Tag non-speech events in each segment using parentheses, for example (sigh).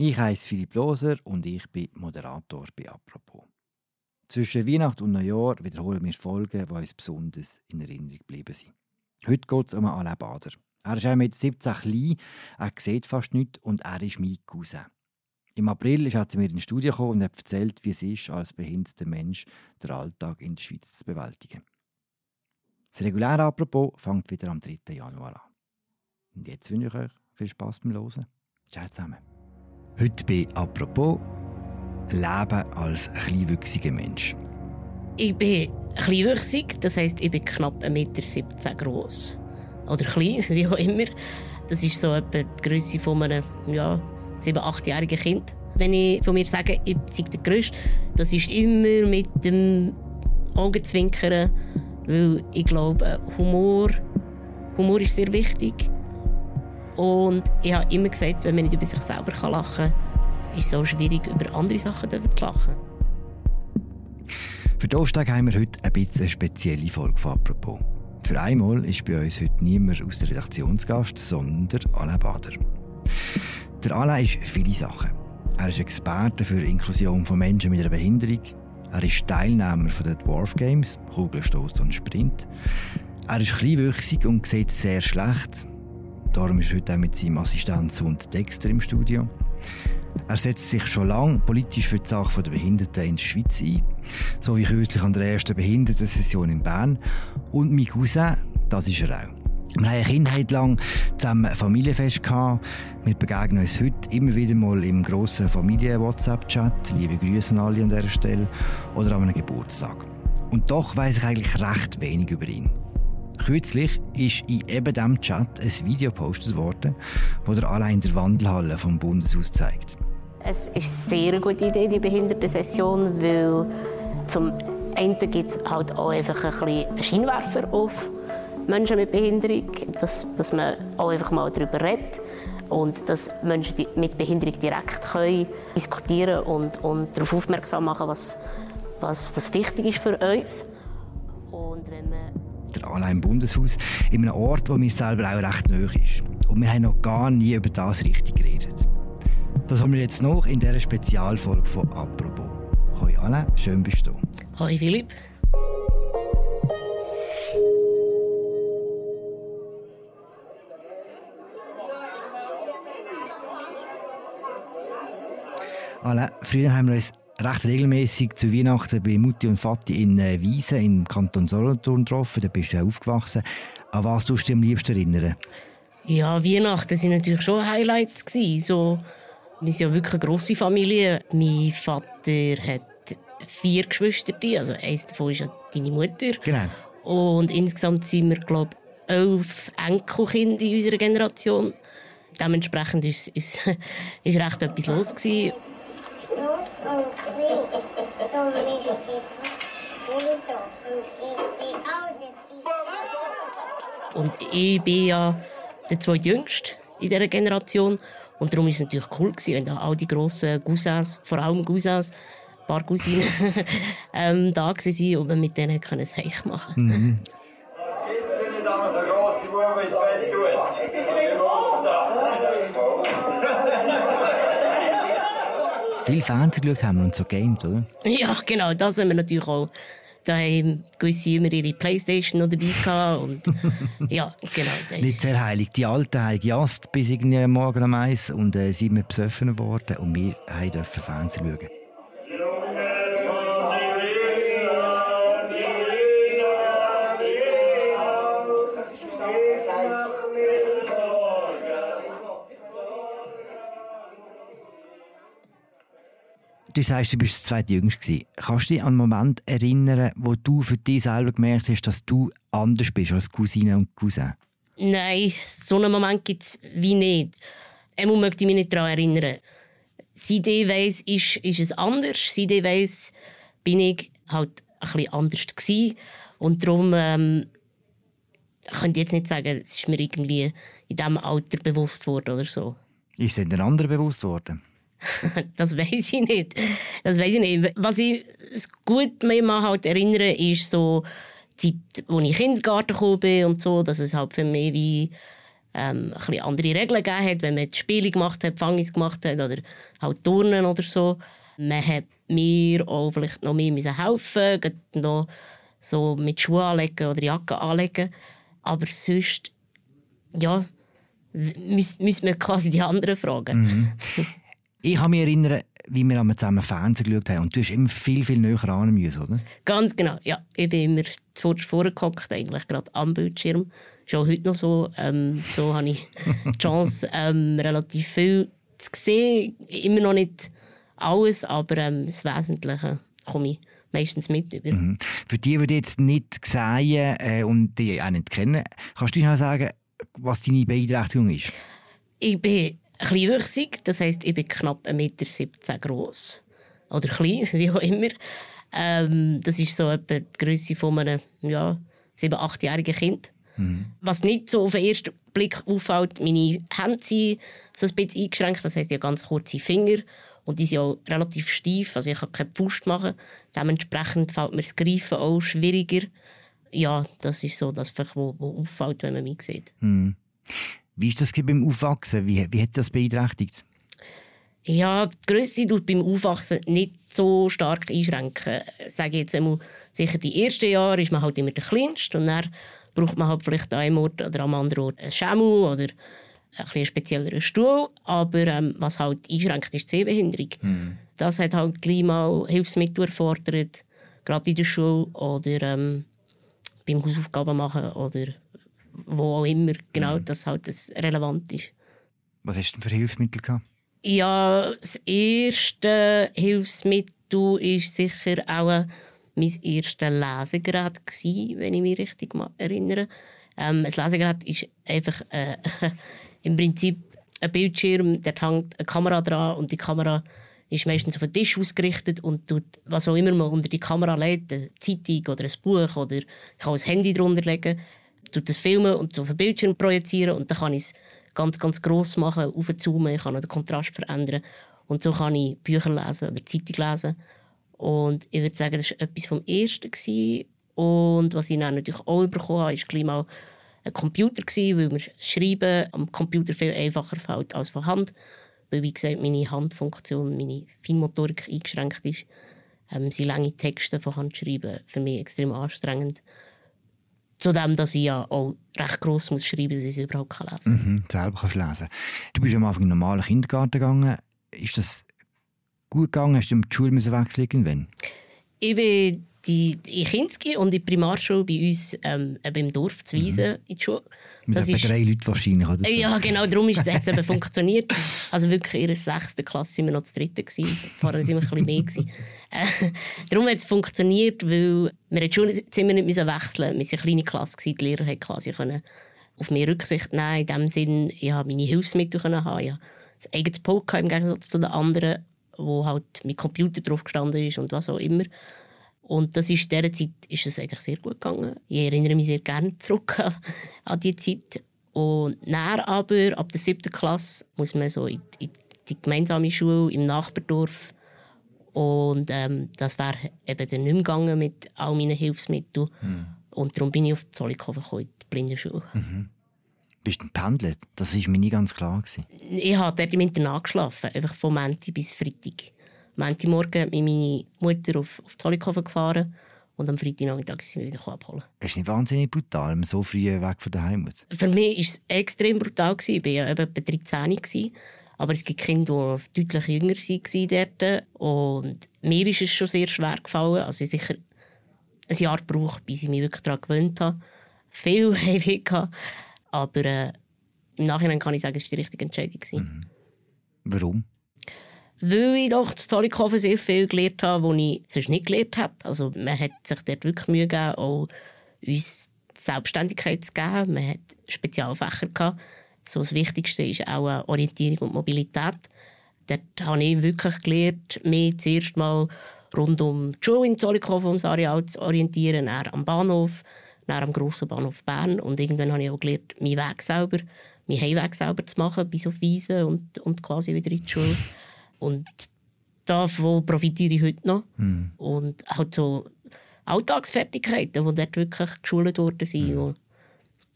Ich heiße Philipp Loser und ich bin Moderator bei «Apropos». Zwischen Weihnachten und Neujahr wiederholen wir Folgen, die uns besonders in Erinnerung geblieben sind. Heute geht es um Alain Bader. Er ist mit 17 klein, er sieht fast nichts und er ist mein Cousin. Im April ist er zu mir ins Studio gekommen und hat erzählt, wie es ist, als behinderter Mensch den Alltag in der Schweiz zu bewältigen. Das reguläre Apropos fängt wieder am 3. Januar an. Und jetzt wünsche ich euch viel Spass beim Hören. Ciao zusammen. Heute bei «Apropos» Leben als kleinwüchsiger Mensch. Ich bin kleinwüchsig, das heisst, ich bin knapp 1,17 Meter groß. Oder klein, wie auch immer. Das ist so etwa die Größe von einem ja, 7-, 8-jährigen Kind. Wenn ich von mir sage, ich sei der Größte, das ist immer mit dem Augenzwinkern, weil ich glaube, Humor, Humor ist sehr wichtig. Und ich habe immer gesagt, wenn man nicht über sich selber lachen kann, ist es auch schwierig, über andere Sachen zu lachen. Für Donnerstag haben wir heute ein bisschen eine spezielle Folge von «Apropos». Für einmal ist bei uns heute niemand aus der Redaktionsgast, sondern Alain Bader. Der Alain ist viele Sachen. Er ist Experte für Inklusion von Menschen mit einer Behinderung. Er ist Teilnehmer der Dwarf Games, Kugelstoß und Sprint. Er ist kleinwüchsig und sieht sehr schlecht. Darum ist er heute auch mit seinem Assistenzhund Dexter im Studio. Er setzt sich schon lange politisch für die Sache der Behinderten in der Schweiz ein, so wie kürzlich an der ersten Behindertensession in Bern. Und mein Cousin, das ist er auch. Wir haben eine Kindheit lang zusammen ein Familienfest gehabt. Wir begegnen uns heute immer wieder mal im grossen Familien-WhatsApp-Chat. Liebe Grüße an alle an dieser Stelle. Oder an einem Geburtstag. Und doch weiß ich eigentlich recht wenig über ihn. Kürzlich ist in eben diesem Chat ein Video gepostet worden, das er allein der Wandelhalle vom Bundeshaus zeigt. Es ist eine sehr gute Idee, die Behindertensession, weil zum einen gibt es halt auch einfach ein bisschen Scheinwerfer auf Menschen mit Behinderung, dass, dass man auch einfach mal darüber redet und dass Menschen mit Behinderung direkt können diskutieren und, und darauf aufmerksam machen, was, was, was wichtig ist für uns. Und wenn man der Anna im Bundeshaus, in einem Ort, wo mir selber auch recht nahe ist. Und wir haben noch gar nie über das richtig geredet. Das haben wir jetzt noch in dieser Spezialfolge von «Apropos». Hoi Anna, schön bist du. Hoi Philipp. Anna, früher haben wir uns recht regelmäßig zu Weihnachten bei Mutti und Vati in äh, Wiesen im Kanton Solothurn getroffen. Da bist du aufgewachsen. An was tust du dich am liebsten erinnern? Ja, Weihnachten waren natürlich schon Highlights. Gewesen. So, wir sind ja wirklich eine grosse Familie. Mein Vater hat vier Geschwister, also eins davon ist ja deine Mutter. Genau. Und insgesamt sind wir, glaube ich, elf Enkelkinder in unserer Generation. Dementsprechend war ist, ist, (laughs) ist recht etwas los. Gewesen. Und ich bin ja der zweitjüngste in dieser Generation. Und darum war es natürlich cool, gewesen, wenn da all die grossen Cousins, vor allem Cousins, ein paar Cousinen, (laughs) ähm, da waren und man mit denen ein Seich machen mhm. Was gibt's denn da so grosse Buben ins Bett Viel Fernsehen geschaut haben wir und so gamed, oder? Ja, genau, das haben wir natürlich auch. Da haben gewisse immer ihre Playstation noch dabei gehabt und (laughs) ja, genau. Nicht sehr heilig. Die Alten haben gejast bis irgendwie morgen um eins und äh, sind wir besoffen worden und wir dürfen Fernsehen schauen. Du sagst, du bist der zweite Jüngste. Kannst du dich an einen Moment erinnern, wo du für dich selber gemerkt hast, dass du anders bist als Cousine und Cousin? Nein, so einen Moment gibt es wie nicht. Einmal möchte ich mich nicht daran erinnern. Seit ich weiss, ist, ist es anders. Seit ich weiss, bin ich halt ein bisschen anders gewesen. Und darum ähm, könnte ich jetzt nicht sagen, es ist mir irgendwie in diesem Alter bewusst worden oder so. Ist es den anderen bewusst worden? (laughs) das weiß ich nicht. Das weiß ich nicht. Was ich gut mich halt erinnere, ist so die Zeit, als ich in den Kindergarten gekommen bin und so, dass es halt für mich wie ähm, ein andere Regeln gegeben hat, wenn man Spiele gemacht hat, Fangis gemacht hat oder halt Turnen oder so. Man hat mir auch vielleicht noch mehr müssen helfen noch so mit Schuhen anlegen oder Jacke anlegen. Aber sonst, ja, müssen wir quasi die anderen fragen. Mhm. (laughs) Ich kann mich erinnern, wie wir zusammen Fernsehen geschaut haben. Und du hast immer viel, viel näher ran müssen, oder? Ganz genau, ja. Ich bin immer zuvorderst vorgehockt, eigentlich gerade am Bildschirm. Ist auch heute noch so. Ähm, so habe ich die (laughs) Chance, ähm, relativ viel zu sehen. Immer noch nicht alles, aber ähm, das Wesentliche komme ich meistens mit über. Mhm. Für die, die jetzt nicht sehen äh, und die auch nicht kennen, kannst du uns sagen, was deine Beeinträchtigung ist? Ich bin kleinwüchsig, das heisst, ich bin knapp 1,17 Meter groß. Oder klein, (laughs) wie auch immer. Ähm, das ist so etwa die Größe von einem ja, 7-, 8-jährigen Kind. Mhm. Was nicht so auf den ersten Blick auffällt, meine Hände sind so ein bisschen eingeschränkt, das heisst, ich habe ganz kurze Finger und die sind auch relativ steif, also ich kann keine Pfust machen. Dementsprechend fällt mir das Greifen auch schwieriger. Ja, das ist so das, was auffällt, wenn man mich sieht. Mhm. Wie ist das beim Aufwachsen? Wie, wie hat das beeinträchtigt? Ja, die Größe tut beim Aufwachsen nicht so stark einschränken. Sage ich jetzt einmal, sicher die ersten Jahre ist man halt immer der Kleinste und dann braucht man halt vielleicht an einem Ort oder am anderen Ort einen Schemmel oder ein spezielleren Stuhl. Aber ähm, was halt einschränkt, ist die Sehbehinderung. Mhm. Das hat halt gleich mal Hilfsmittel erfordert, gerade in der Schule oder ähm, beim Hausaufgaben machen oder wo auch immer genau, mhm. dass halt das relevant ist. Was hast du denn für Hilfsmittel gehabt? Ja, das erste Hilfsmittel war sicher auch mein erstes Lesegerät, gewesen, wenn ich mich richtig erinnere. Ähm, ein Lesegerät ist einfach äh, (laughs) im Prinzip ein Bildschirm, der hängt eine Kamera dran und die Kamera ist meistens auf den Tisch ausgerichtet und tut, was auch immer man unter die Kamera legt, eine Zeitung oder ein Buch oder ich kann ein Handy drunter legen, tut das filmen und so auf den Bildschirm projizieren und dann kann ich es ganz, ganz gross machen, aufzoomen, ich kann den Kontrast verändern und so kann ich Bücher lesen oder Zeitung lesen und ich würde sagen, das war etwas vom Ersten gewesen. und was ich dann natürlich auch bekommen habe, ist gleich mal ein Computer gewesen, weil mir Schreiben am Computer viel einfacher fällt als von Hand, weil wie gesagt meine Handfunktion, meine Feinmotorik eingeschränkt ist. Ähm, sind lange Texte von Hand schreiben für mich extrem anstrengend. Zudem, dass ich ja auch recht gross muss schreiben muss, dass ich es überhaupt lesen kann. Mhm, selber kannst lesen. Du bist am Anfang in einen normalen Kindergarten gegangen. Ist das gut gegangen? Hast du die Schule wechseln irgendwann? Ich bin die, in Kinski und in der Primarschule bei uns ähm, im Dorf zu Wiesen mhm. in die Schule. Mit das ist, drei Leuten wahrscheinlich, oder? So? Ja, genau, darum ist es jetzt eben (laughs) funktioniert. Also wirklich in der sechsten Klasse waren wir noch das dritte. Gewesen. Vorher waren wir ein bisschen mehr. Gewesen. Äh, darum hat es funktioniert, weil wir das Schulzimmer nicht wechseln mussten. Wir waren eine kleine Klasse, gewesen. die Lehrer konnten quasi können auf mich Rücksicht nehmen. In dem Sinn, ich habe meine Hilfsmittel können haben. Ich ein eigenes Pult im Gegensatz zu den anderen, wo halt mit Computer drauf gestanden ist und was auch immer. Und das ist, in dieser Zeit ist es eigentlich sehr gut gegangen. Ich erinnere mich sehr gerne zurück an, an diese Zeit. Und dann aber, ab der siebten Klasse, muss man so in, in die gemeinsame Schule im Nachbardorf. Und ähm, das wäre eben dann nicht mehr gegangen mit all meinen Hilfsmitteln. Mhm. Und darum bin ich auf Zollikofen gekommen, in die Blindenschule. Mhm. Bist du pendelt? Das war mir nicht ganz klar. Gewesen. Ich habe dort im Internat geschlafen, einfach von Montag bis Freitag. Montagmorgen mit meiner Mutter auf, auf Zollikofen gefahren und am Freitagnachmittag sind wir wieder abholen. Das ist nicht wahnsinnig brutal, wenn man so früh weg von daheim muss? Für mich war es extrem brutal. Ich war ja etwa 13. Aber es gibt Kinder, die deutlich jünger waren dort. Und mir ist es schon sehr schwer gefallen. Also ich sicher ein Jahr gebraucht, bis ich mich wirklich daran gewöhnt habe. Viel (laughs) Heimweh Aber äh, im Nachhinein kann ich sagen, es war die richtige Entscheidung. Mhm. Warum? Weil ich doch zu Zollikofen sehr viel gelernt habe, was ich sonst nicht gelernt habe. Also man hat sich dort wirklich Mühe gegeben, auch uns Selbstständigkeit zu geben. Man hat Spezialfächer gehabt. So das Wichtigste ist auch Orientierung und Mobilität. Dort habe ich wirklich gelernt, mich zuerst mal rund um die Schule in Zollikofen, ums Areal zu orientieren, dann am Bahnhof, dann am grossen Bahnhof Bern. Und irgendwann habe ich auch gelernt, meinen Weg selber, meinen Heimweg selber zu machen, bis auf Wiesen und, und quasi wieder in die Schule. Und davon profitiere ich heute noch. Mhm. Und halt so Alltagsfertigkeiten, die dort wirklich geschult worden sind. Mhm.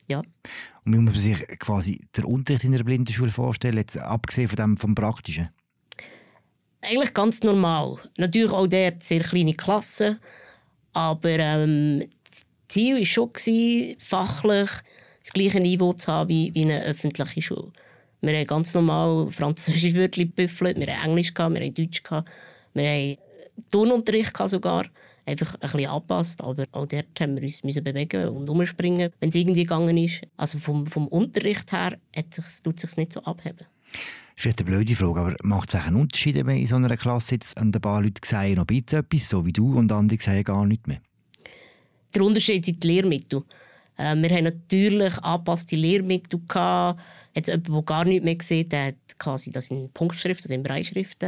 Ja. Und wie muss man sich quasi den Unterricht in einer Blindenschule vorstellen, jetzt abgesehen von dem vom Praktischen? Eigentlich ganz normal. Natürlich auch dort sehr kleine Klassen, aber ähm, das Ziel war schon, gewesen, fachlich das gleiche Niveau zu haben wie, wie eine öffentliche Schule. Wir haben ganz normal französische Wörter gebüffelt, wir haben Englisch, gehabt, wir haben Deutsch, gehabt, wir haben Turnunterricht gehabt sogar. Einfach ein bisschen angepasst, aber auch dort haben wir uns müssen bewegen und umspringen, wenn es irgendwie gegangen ist. Also vom, vom Unterricht her hat sich, tut es sich nicht so abheben. Das ist eine blöde Frage, aber macht es einen Unterschied, wenn in so einer Klasse jetzt ein paar Leute sagen noch ein bisschen etwas, so wie du, und andere sagen gar nichts mehr? Der Unterschied sind die Lehrmittel. Äh, wir haben natürlich angepasste Lehrmittel. Gehabt. Jetzt jemand, der gar nichts mehr sieht, der hat quasi das in Punktschrift, also in Breitschrift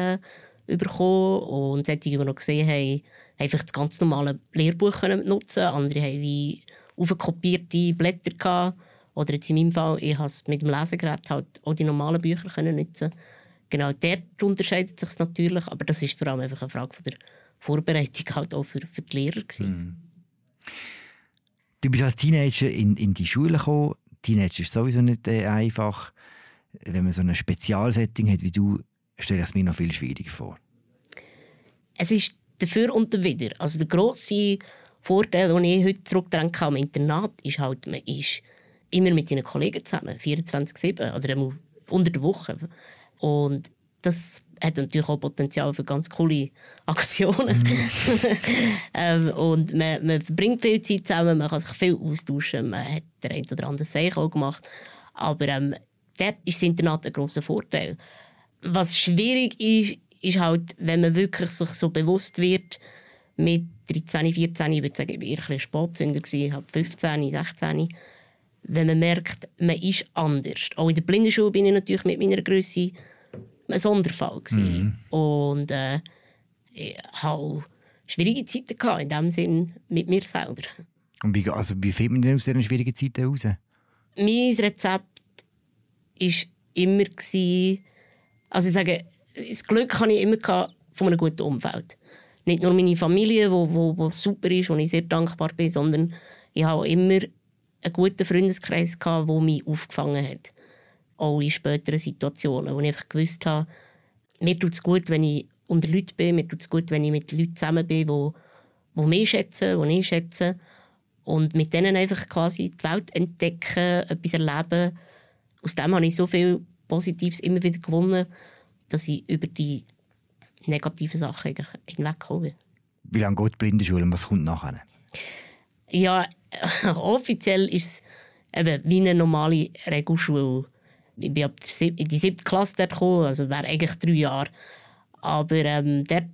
bekommen. Und solche, die wir noch gesehen haben, einfach das ganz normale Lehrbuch nutzen Andere haben wie aufgekopierte Blätter gehabt. Oder jetzt in meinem Fall, ich habe mit dem Lesegerät halt auch die normalen Bücher können nutzen Genau, dort unterscheidet sich natürlich, aber das ist vor allem einfach eine Frage von der Vorbereitung halt auch für, für die Lehrer. Mhm. Du bist als Teenager in, in die Schule gekommen. Teenager ist sowieso nicht äh, einfach. Wenn man so ein Spezialsetting hat wie du, stelle ich es mir noch viel schwieriger vor. Es ist dafür und wieder. Also der grosse Vorteil, den ich heute zurückdenke am Internat, ist halt, man ist immer mit seinen Kollegen zusammen, 24-7 oder unter der Woche. Und das hat natürlich auch Potenzial für ganz coole Aktionen. Mhm. ähm, und man, man, verbringt viel Zeit zusammen, man kann sich viel austauschen, man hat der ein oder andere Seich auch gemacht. Aber ähm, dort ist das Internat ein grosser Vorteil. Was schwierig ist, ist halt, wenn man wirklich sich so bewusst wird, mit 13, 14, ich würde sagen, ich war eher ein Spatzünder, ich habe 15, 16, wenn man merkt, man ist anders. Auch in der Blindenschule bin ich natürlich mit meiner Größe ein Sonderfall. Mhm. Und äh, ich hatte schwierige Zeiten gehabt, in dem Sinn mit mir selber. Und wie, also wie findet man denn aus diesen schwierigen Zeiten raus? Mein Rezept war immer, gewesen, also ich sage, das Glück hatte ich immer von einem guten Umfeld. Nicht nur meine Familie, die wo, wo, wo super ist, wo ich sehr dankbar bin, sondern ich habe immer einen guten Freundeskreis, der mich aufgefangen hat auch in späteren Situationen, wo ich einfach gewusst habe, mir tut es gut, wenn ich unter Leuten bin, mir tut es gut, wenn ich mit Leuten zusammen bin, die, die mich schätzen, die ich schätze. Und mit denen einfach quasi die Welt entdecken, etwas erleben. Aus dem habe ich so viel Positives immer wieder gewonnen, dass ich über die negativen Sachen hinwegkomme. Wie lange geht die Blindenschule und was kommt nachher? Ja, (laughs) offiziell ist es eben wie eine normale Regelschule ich bin ab in die siebte Klasse dort gekommen, also wäre eigentlich drei Jahre. Aber ähm, dort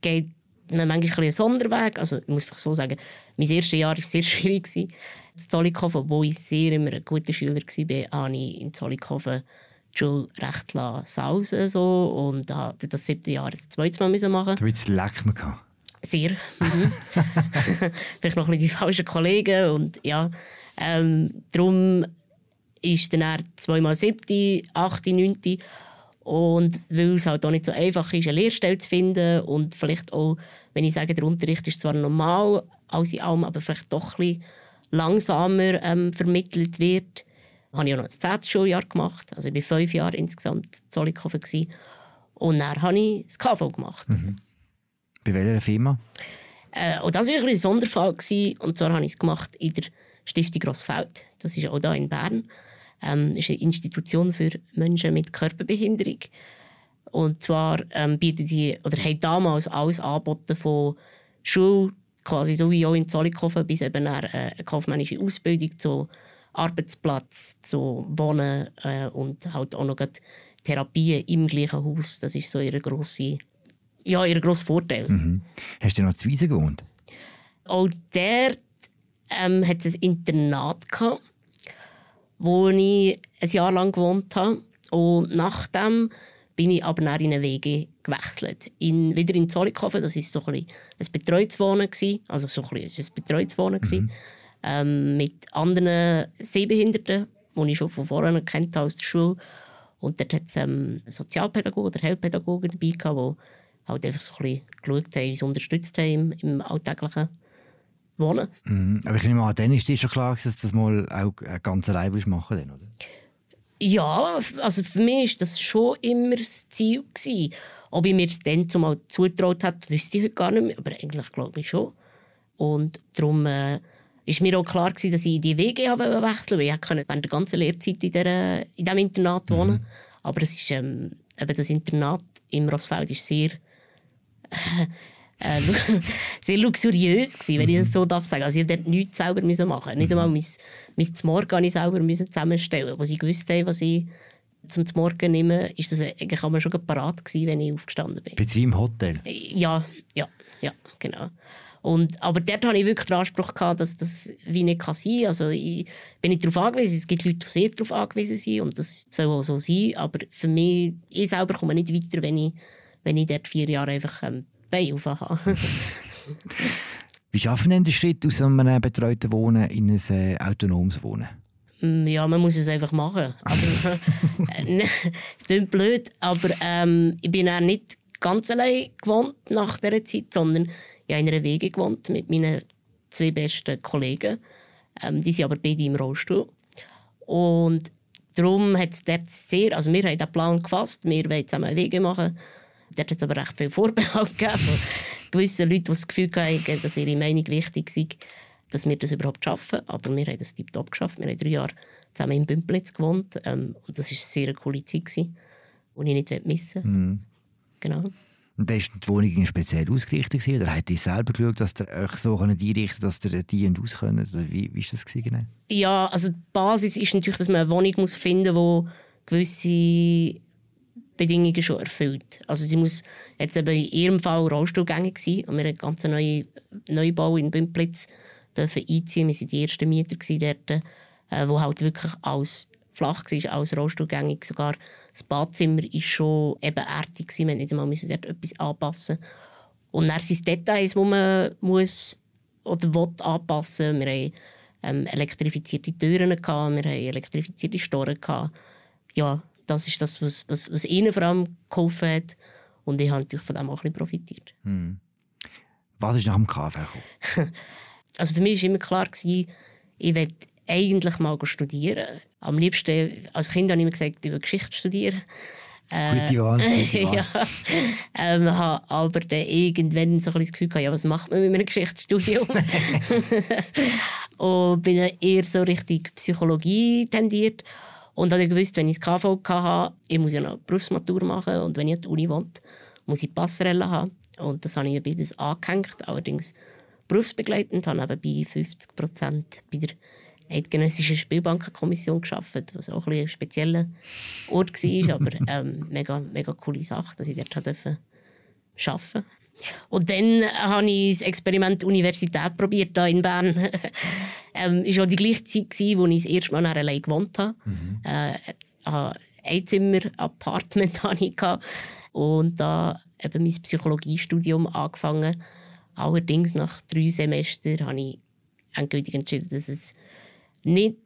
geht man manchmal ein einen Sonderweg. Also ich muss so sagen, mein erstes Jahr war sehr (laughs) schwierig. In Zollikofen, obwohl ich sehr immer ein guter Schüler war, habe ich in Zollikofen Schule recht sausen so und habe das siebte Jahr das zweite Mal müssen machen. Du hast leck gehabt. Sehr. Mhm. (laughs) Vielleicht noch ein bisschen die falschen Kollegen und ja. Ähm, darum ist dann zweimal siebte, achte, neunte. Und weil es halt auch nicht so einfach ist, eine Lehrstelle zu finden und vielleicht auch, wenn ich sage, der Unterricht ist zwar normal, alles in allem, aber vielleicht doch ein bisschen langsamer ähm, vermittelt wird, habe ich auch noch das zehnte Schuljahr gemacht. Also ich war fünf Jahre insgesamt in Zollikofen. Und dann habe ich das KV gemacht. Mhm. Bei welcher Firma? Äh, und das war ein, ein Sonderfall. Gewesen. Und zwar habe ich es gemacht in der Stiftung Grossfeld. Das ist auch hier in Bern ähm, ist eine Institution für Menschen mit Körperbehinderung. Und zwar ähm, bieten sie, oder haben damals alles angeboten von Schule, quasi so wie auch in Zollikofen, bis eben eine, äh, eine kaufmännische Ausbildung zu Arbeitsplatz, zu Wohnen äh, und halt auch noch Therapien im gleichen Haus. Das ist so ihr grosser ja, ihr grosser Vorteil. Mhm. Hast du noch zu Wiesen gewohnt? Auch dort ähm, hat es ein Internat gehabt wo ich ein Jahr lang gewohnt habe. Und nachdem bin ich aber nach in eine WG gewechselt. In, wieder in Zollikofen, das war so ein, ein betreutes Wohnen. Gewesen. Also so ein, bisschen, ein betreutes Wohnen. Mhm. Ähm, mit anderen Sehbehinderten, die ich schon von vorher kennt aus der Schule. Und dort hat es ähm, Sozialpädagogen oder Heilpädagogen dabei gehabt, die halt einfach so ein bisschen geschaut haben, uns unterstützt haben im, im alltäglichen wohnen. Mhm. Aber ich nehme an, dann ist dir schon klar, dass du das mal auch ganz allein willst machen willst, oder? Ja, also für mich war das schon immer das Ziel. Gewesen. Ob ich mir es dann zumal zutraut habe, wüsste ich heute gar nicht mehr, aber eigentlich glaube ich schon. Und darum äh, ist mir auch klar gewesen, dass ich in die Wege wechseln wollte. Ich konnte während der ganzen Lehrzeit in, der, in diesem Internat wohnen. Mhm. Aber es ist, ähm, eben das Internat im Rossfeld ist sehr... (laughs) äh, sehr (laughs) luxuriös gewesen, wenn ich das so darf sagen. Also ich musste nichts selber müssen machen. Nicht einmal mein, mein Morgen ich selber müssen zusammenstellen. Als ich gewusst habe, was ich zum Morgen nehme, ist das eigentlich auch schon parat gewesen, wenn ich aufgestanden bin. Bei im Hotel? Ja, ja, ja, genau. Und, aber dort hatte ich wirklich den Anspruch, gehabt, dass das wie nicht kann sein kann. Also ich bin nicht darauf angewiesen. Es gibt Leute, die sehr darauf angewiesen sind und das soll auch so sein. Aber für mich, ich selber komme nicht weiter, wenn ich, wenn ich dort vier Jahre einfach ähm, Bein aufhaben. (laughs) Wie schafft man denn den Schritt aus einem betreuten Wohnen in ein äh, autonomes Wohnen? Mm, ja, man muss es einfach machen. Also, (laughs) äh, (laughs) es klingt blöd, aber ähm, ich bin auch nicht ganz allein gewohnt nach dieser Zeit, sondern ich habe in einer Wege gewohnt mit meinen zwei besten Kollegen. Ähm, die sind aber beide im Rollstuhl. Und darum hat es dort sehr, also wir haben den Plan gefasst, wir wollen zusammen Wege machen. Dort hat es aber recht viel Vorbehalt (laughs) gegeben von gewissen Leuten, die das Gefühl hatten, dass ihre Meinung wichtig sei, dass wir das überhaupt schaffen. Aber wir haben das tiptop geschafft. Wir haben drei Jahre zusammen in Bümplitz gewohnt. Ähm, und das war eine sehr coole Zeit, die ich nicht missen will. Mhm. Genau. Und da ist die Wohnung speziell ausgerichtet oder hat ihr selber geschaut, dass ihr euch so einrichten dass ihr die und aus könnt? Oder wie war das genau? Ja, also die Basis ist natürlich, dass man eine Wohnung muss finden muss, die gewisse Bedingungen schon erfüllt. Also sie muss jetzt eben in ihrem Fall rollstuhlgängig sein und wir haben einen ganz neuen Neubau in Bümplitz einziehen. Wir waren die ersten Mieter dort, äh, wo halt wirklich alles flach war, alles rollstuhlgängig. Sogar das Badzimmer war schon eben erdig. Wir mussten nicht einmal dort etwas anpassen. Und dann sind es Details, die man muss oder will anpassen Wir haben ähm, elektrifizierte Türen, wir haben elektrifizierte Storen. Ja, das ist das, was, was, was ihnen vor allem geholfen hat. Und ich habe natürlich von dem auch ein bisschen profitiert. Hm. Was ist nach dem KV gekommen? (laughs) also für mich war immer klar, gewesen, ich will eigentlich mal studieren. Am liebsten, als Kind habe ich immer gesagt, ich will Geschichte studieren. Äh, gute Wahl. Gute (laughs) Wahl. ja. ähm, habe aber dann irgendwann so ein das Gefühl gehabt, ja, was macht man mit einem Geschichtsstudium? (laughs) und bin eher so Richtung Psychologie tendiert. Und dann gewusst, wenn ich das KV hatte, ich muss ja noch Berufsmatur machen und wenn ich an der Uni wohne, muss ich Passerelle haben. Und das habe ich beides angehängt, allerdings berufsbegleitend, habe bei 50 Prozent bei der Eidgenössischen Spielbankenkommission geschafft, was auch ein, ein spezieller Ort war, aber ähm, mega, mega coole Sache, dass ich dort arbeiten durfte. Und dann habe ich das Experiment Universität probiert hier in Bern. (laughs) ähm, es war auch die gleiche Zeit, gewesen, wo ich das erste Mal allein gewohnt habe. Mhm. Äh, ein Zimmer-Apartment (laughs) hatte ich. Und da eben mein Psychologiestudium angefangen. Allerdings nach drei Semestern habe ich endgültig entschieden, dass es nicht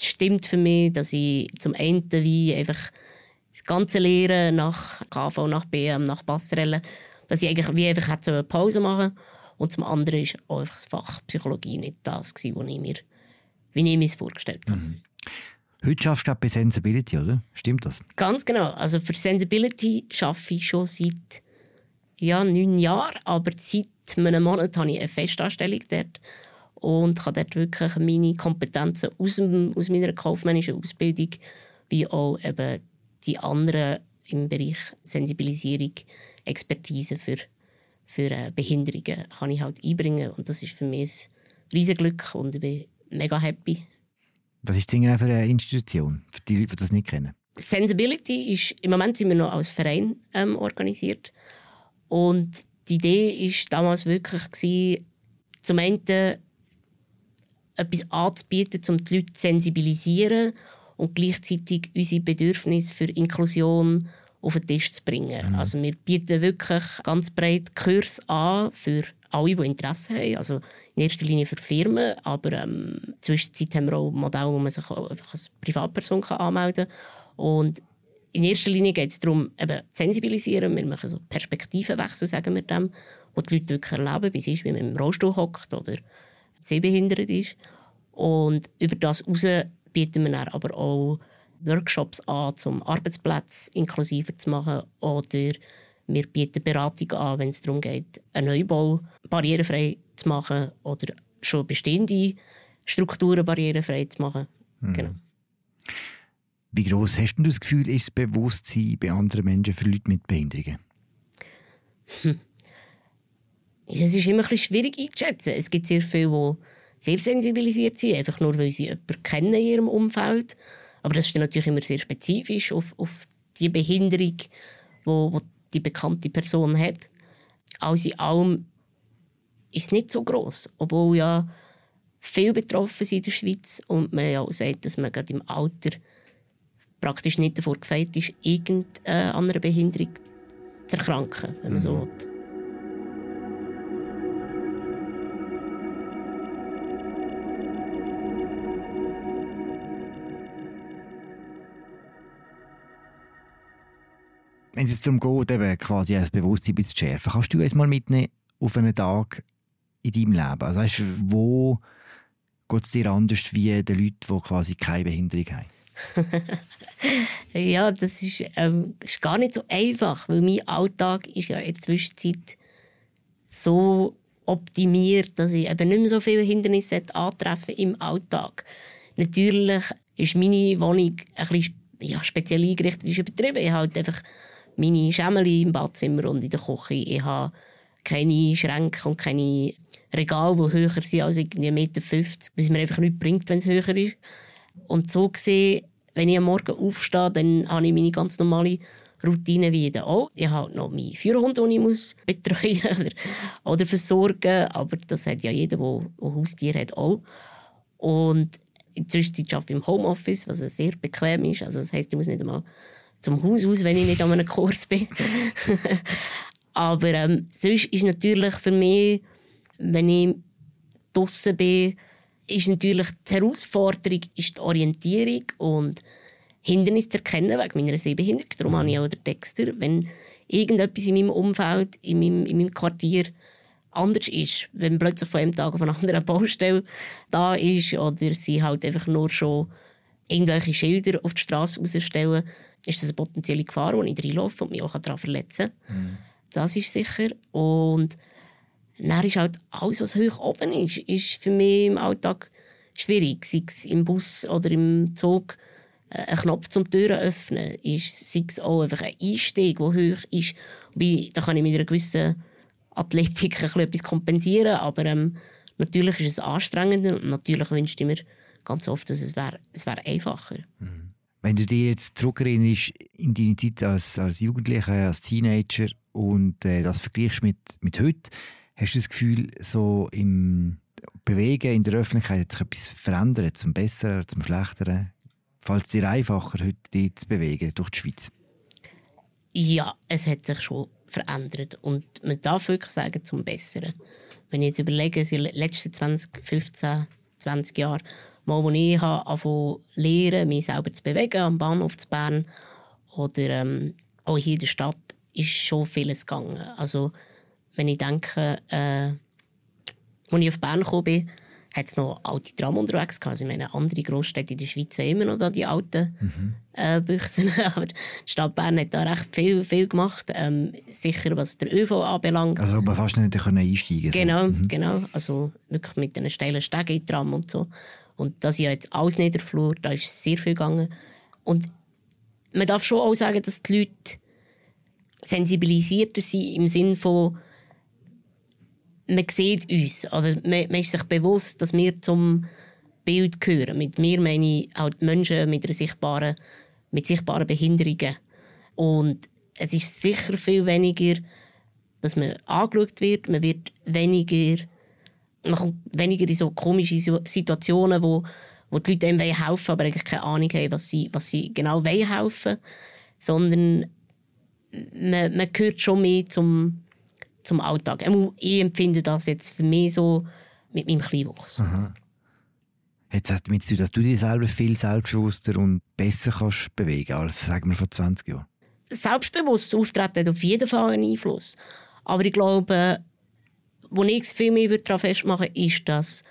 stimmt für mich, dass ich zum einen wie einfach das ganze Lehren nach KV, nach BM, nach Passerelle dass ich eigentlich wie einfach hätte eine Pause machen und zum anderen ist auch einfach das Fach Psychologie nicht das gewesen, was ich mir, wie ich mir es vorgestellt habe. Mhm. Heute schaffst du bei Sensibility, oder? Stimmt das? Ganz genau. Also für Sensibility arbeite ich schon seit ja, neun Jahren, aber seit einem Monat habe ich eine Festanstellung dort und kann dort wirklich meine Kompetenzen aus, dem, aus meiner kaufmännischen Ausbildung wie auch eben die anderen im Bereich Sensibilisierung Expertise für, für äh, Behinderungen kann ich halt einbringen. Und das ist für mich ein riesiges Glück und ich bin mega happy. Was ist denn für eine Institution, für die Leute, die das nicht kennen? Sensibility ist, im Moment sind wir noch als Verein ähm, organisiert. Und die Idee war damals wirklich, gewesen, zum einen etwas anzubieten, um die Leute zu sensibilisieren und gleichzeitig unsere Bedürfnisse für Inklusion auf den Tisch zu bringen. Mhm. Also wir bieten wirklich ganz breit Kurs an für alle, die Interesse haben. Also in erster Linie für Firmen, aber ähm, zwischenzeit haben wir auch Modelle, wo man sich einfach als Privatperson kann anmelden kann. Und in erster Linie geht es darum, eben zu sensibilisieren. Wir machen so Perspektivenwechsel, sagen wir dem, wo die Leute wirklich erleben, wie es ist, wie man im Rollstuhl hockt oder sehbehindert ist. Und über das hinaus bieten wir dann aber auch Workshops an, um Arbeitsplätze inklusiver zu machen. Oder wir bieten Beratung an, wenn es darum geht, einen Neubau barrierefrei zu machen oder schon bestehende Strukturen barrierefrei zu machen. Mhm. Genau. Wie groß hast du das Gefühl, ist das Bewusstsein bei anderen Menschen für Leute mit Behinderungen? Hm. Es ist immer ein bisschen schwierig einzuschätzen. Es gibt sehr viele, die sehr sensibilisiert sind, einfach nur, weil sie jemanden kennen in ihrem Umfeld. Aber das ist natürlich immer sehr spezifisch auf, auf die Behinderung, die wo die bekannte Person hat. Alles in allem ist es nicht so groß, obwohl ja viel betroffen sind in der Schweiz und man ja auch sagt, dass man gerade im Alter praktisch nicht davor gefeit ist, irgendeine andere Behinderung zu erkranken, wenn man mhm. so will. Wenn es jetzt darum geht, eben quasi das Bewusstsein zu schärfen, kannst du uns mal mitnehmen auf einen Tag in deinem Leben? Also weißt, wo geht es dir anders wie den Leuten, die quasi keine Behinderung haben? (laughs) ja, das ist, ähm, ist gar nicht so einfach, weil mein Alltag ist ja in der Zwischenzeit so optimiert, dass ich eben nicht mehr so viele Hindernisse antreffen im Alltag. Natürlich ist meine Wohnung ein bisschen ja, speziell eingerichtet, ist übertrieben. Ich habe halt einfach meine Schemmel im Badzimmer und in der Küche. Ich habe keine Schränke und keine Regale, die höher sind als irgendwie 1,50 Meter, was mir einfach nichts bringt, wenn es höher ist. Und so gesehen, wenn ich am Morgen aufstehe, dann habe ich meine ganz normale Routine wie jeder auch. Ich habe noch meinen Führerhund, den ich muss (laughs) betreuen oder, oder versorgen Aber das hat ja jeder, der ein Haustier hat, auch. Und inzwischen arbeite ich im Homeoffice, was sehr bequem ist. Also das heisst, ich muss nicht einmal zum Haus aus, wenn ich nicht an einem Kurs bin. (laughs) Aber ähm, sonst ist natürlich für mich, wenn ich draußen bin, ist natürlich die Herausforderung ist die Orientierung und Hindernisse zu erkennen wegen meiner Sehbehinderung. Darum habe ich auch den Texter. Wenn irgendetwas in meinem Umfeld, in meinem, in meinem Quartier anders ist, wenn plötzlich von einem Tag auf einen anderen Baustelle da ist oder sie halt einfach nur schon irgendwelche Schilder auf die Straße rausstellen, ist das eine potenzielle Gefahr, wo ich reinlaufe und mich auch daran verletzen kann. Mhm. Das ist sicher. Und dann ist halt alles, was hoch oben ist, ist für mich im Alltag schwierig. Sei es im Bus oder im Zug äh, ein Knopf zum Türen öffnen, ist, sei es auch einfach ein Einstieg, der hoch ist. Wobei, da kann ich mit einer gewissen Athletik (laughs) ein etwas kompensieren, aber ähm, natürlich ist es anstrengend und natürlich wünscht ich mir ganz oft, dass es wäre es wär einfacher. Mhm. Wenn du dir jetzt zurückerinnerst in deine Zeit als, als Jugendlicher, als Teenager und äh, das vergleichst mit, mit heute, hast du das Gefühl, so im Bewegen in der Öffentlichkeit hat sich etwas verändert, zum Besseren, zum Schlechteren? Fällt es dir einfacher, heute dich zu bewegen durch die Schweiz? Ja, es hat sich schon verändert und man darf wirklich sagen, zum Besseren. Wenn ich jetzt überlege, in den letzten 20, 15, 20 Jahren mal, wo ich habe lernen, mich selber zu bewegen, am Bahnhof zu Bern oder ähm, auch hier in der Stadt, ist schon vieles gegangen. Also, wenn ich denke, äh, als ich auf Bern gekommen bin, hat es noch alte Tram unterwegs gehabt. Also, ich meine, andere Großstädte in der Schweiz haben immer noch da die alten mhm. äh, Büchsen. (laughs) Aber die Stadt Bern hat da recht viel, viel gemacht. Ähm, sicher, was der ÖV anbelangt. Also, aber fast nicht einsteigen Genau, so. mhm. genau. Also, wirklich mit einem steilen Stegen in Tram und so. Und das ja jetzt alles Niederflur, da ist sehr viel gegangen. Und man darf schon auch sagen, dass die Leute sensibilisierter sind im Sinne von, man sieht uns. Oder man, man ist sich bewusst, dass wir zum Bild gehören. Mit mir meine ich halt Menschen mit, einer sichtbaren, mit sichtbaren Behinderungen. Und es ist sicher viel weniger, dass man angeschaut wird. Man wird weniger man kommt weniger in so komische Situationen, wo, wo die Leute einem helfen aber eigentlich keine Ahnung haben, was sie, was sie genau helfen sondern man, man gehört schon mehr zum, zum Alltag. Ich empfinde das jetzt für mich so mit meinem Kleinwuchs. Aha. Hat es damit zu dass du dich selber viel selbstbewusster und besser kannst bewegen als sagen wir vor 20 Jahren? Selbstbewusst auftreten hat auf jeden Fall einen Einfluss. Aber ich glaube, wo ich viel mehr daran festmachen würde, ist, dass